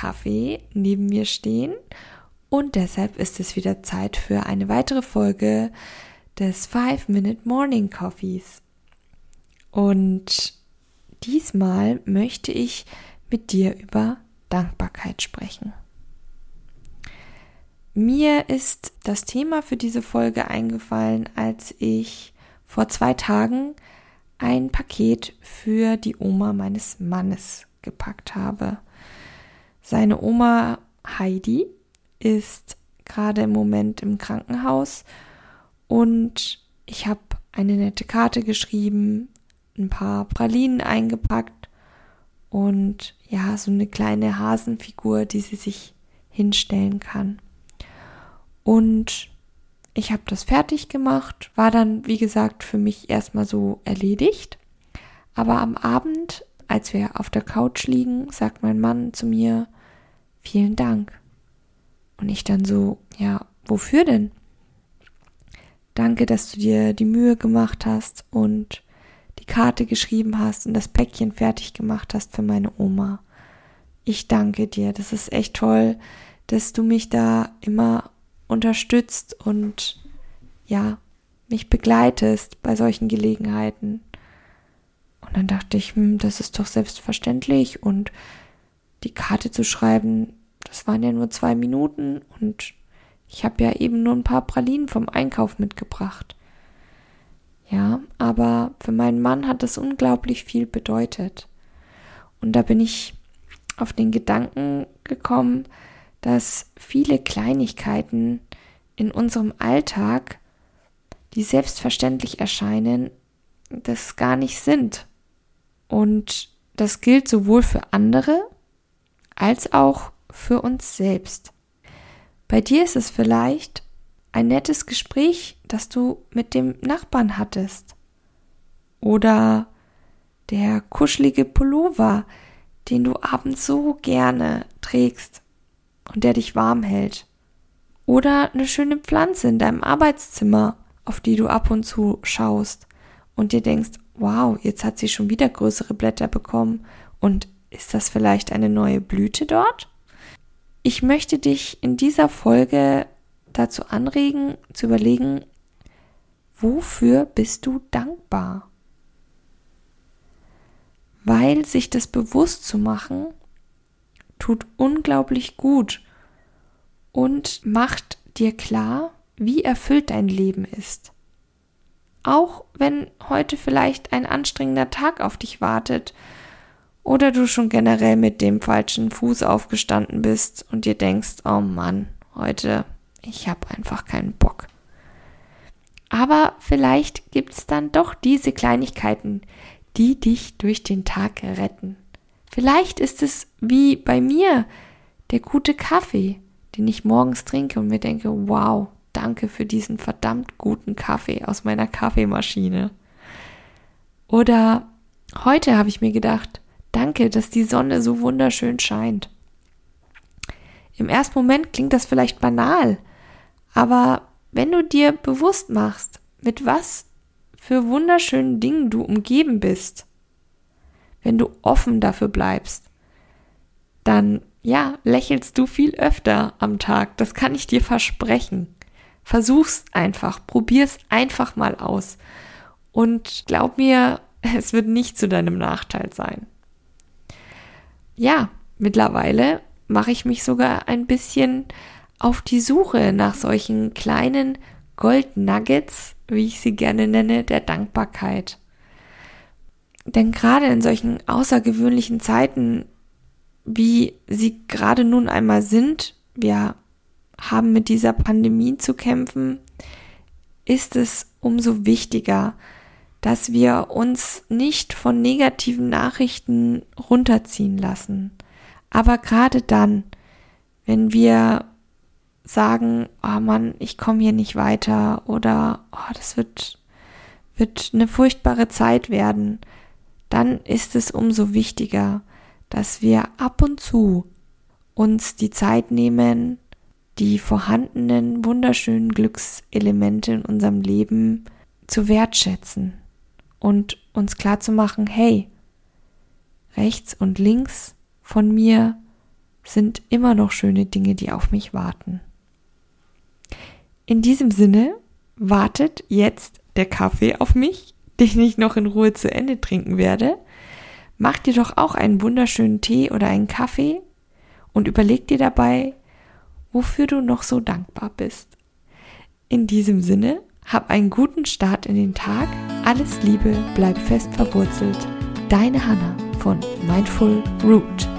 Kaffee neben mir stehen und deshalb ist es wieder Zeit für eine weitere Folge des 5-Minute Morning Coffees. Und diesmal möchte ich mit dir über Dankbarkeit sprechen. Mir ist das Thema für diese Folge eingefallen, als ich vor zwei Tagen ein Paket für die Oma meines Mannes gepackt habe. Seine Oma Heidi ist gerade im Moment im Krankenhaus und ich habe eine nette Karte geschrieben, ein paar Pralinen eingepackt und ja, so eine kleine Hasenfigur, die sie sich hinstellen kann. Und ich habe das fertig gemacht, war dann, wie gesagt, für mich erstmal so erledigt. Aber am Abend, als wir auf der Couch liegen, sagt mein Mann zu mir, vielen Dank. Und ich dann so, ja, wofür denn? Danke, dass du dir die Mühe gemacht hast und die Karte geschrieben hast und das Päckchen fertig gemacht hast für meine Oma. Ich danke dir. Das ist echt toll, dass du mich da immer unterstützt und ja, mich begleitest bei solchen Gelegenheiten. Und dann dachte ich, hm, das ist doch selbstverständlich und die Karte zu schreiben, waren ja nur zwei Minuten und ich habe ja eben nur ein paar Pralinen vom Einkauf mitgebracht. Ja, aber für meinen Mann hat das unglaublich viel bedeutet. Und da bin ich auf den Gedanken gekommen, dass viele Kleinigkeiten in unserem Alltag, die selbstverständlich erscheinen, das gar nicht sind. Und das gilt sowohl für andere als auch für uns selbst. Bei dir ist es vielleicht ein nettes Gespräch, das du mit dem Nachbarn hattest. Oder der kuschelige Pullover, den du abends so gerne trägst und der dich warm hält. Oder eine schöne Pflanze in deinem Arbeitszimmer, auf die du ab und zu schaust und dir denkst, wow, jetzt hat sie schon wieder größere Blätter bekommen und ist das vielleicht eine neue Blüte dort? Ich möchte dich in dieser Folge dazu anregen, zu überlegen, wofür bist du dankbar? Weil sich das bewusst zu machen, tut unglaublich gut und macht dir klar, wie erfüllt dein Leben ist. Auch wenn heute vielleicht ein anstrengender Tag auf dich wartet oder du schon generell mit dem falschen Fuß aufgestanden bist und dir denkst, oh Mann, heute ich habe einfach keinen Bock. Aber vielleicht gibt es dann doch diese Kleinigkeiten, die dich durch den Tag retten. Vielleicht ist es wie bei mir der gute Kaffee, den ich morgens trinke und mir denke, wow, danke für diesen verdammt guten Kaffee aus meiner Kaffeemaschine. Oder heute habe ich mir gedacht, danke, dass die Sonne so wunderschön scheint. Im ersten Moment klingt das vielleicht banal, aber wenn du dir bewusst machst, mit was für wunderschönen Dingen du umgeben bist, wenn du offen dafür bleibst, dann ja, lächelst du viel öfter am Tag. Das kann ich dir versprechen. Versuch's einfach, probier's einfach mal aus. Und glaub mir, es wird nicht zu deinem Nachteil sein. Ja, mittlerweile mache ich mich sogar ein bisschen auf die Suche nach solchen kleinen Gold Nuggets, wie ich sie gerne nenne, der Dankbarkeit. Denn gerade in solchen außergewöhnlichen Zeiten, wie sie gerade nun einmal sind, wir haben mit dieser Pandemie zu kämpfen, ist es umso wichtiger, dass wir uns nicht von negativen Nachrichten runterziehen lassen. Aber gerade dann, wenn wir sagen, oh Mann, ich komme hier nicht weiter oder oh, das wird, wird eine furchtbare Zeit werden, dann ist es umso wichtiger, dass wir ab und zu uns die Zeit nehmen, die vorhandenen wunderschönen Glückselemente in unserem Leben zu wertschätzen und uns klar zu machen, hey, rechts und links von mir sind immer noch schöne Dinge, die auf mich warten. In diesem Sinne wartet jetzt der Kaffee auf mich, den ich noch in Ruhe zu Ende trinken werde. Mach dir doch auch einen wunderschönen Tee oder einen Kaffee und überleg dir dabei, wofür du noch so dankbar bist. In diesem Sinne, hab einen guten Start in den Tag. Alles Liebe, bleib fest verwurzelt. Deine Hanna von Mindful Root.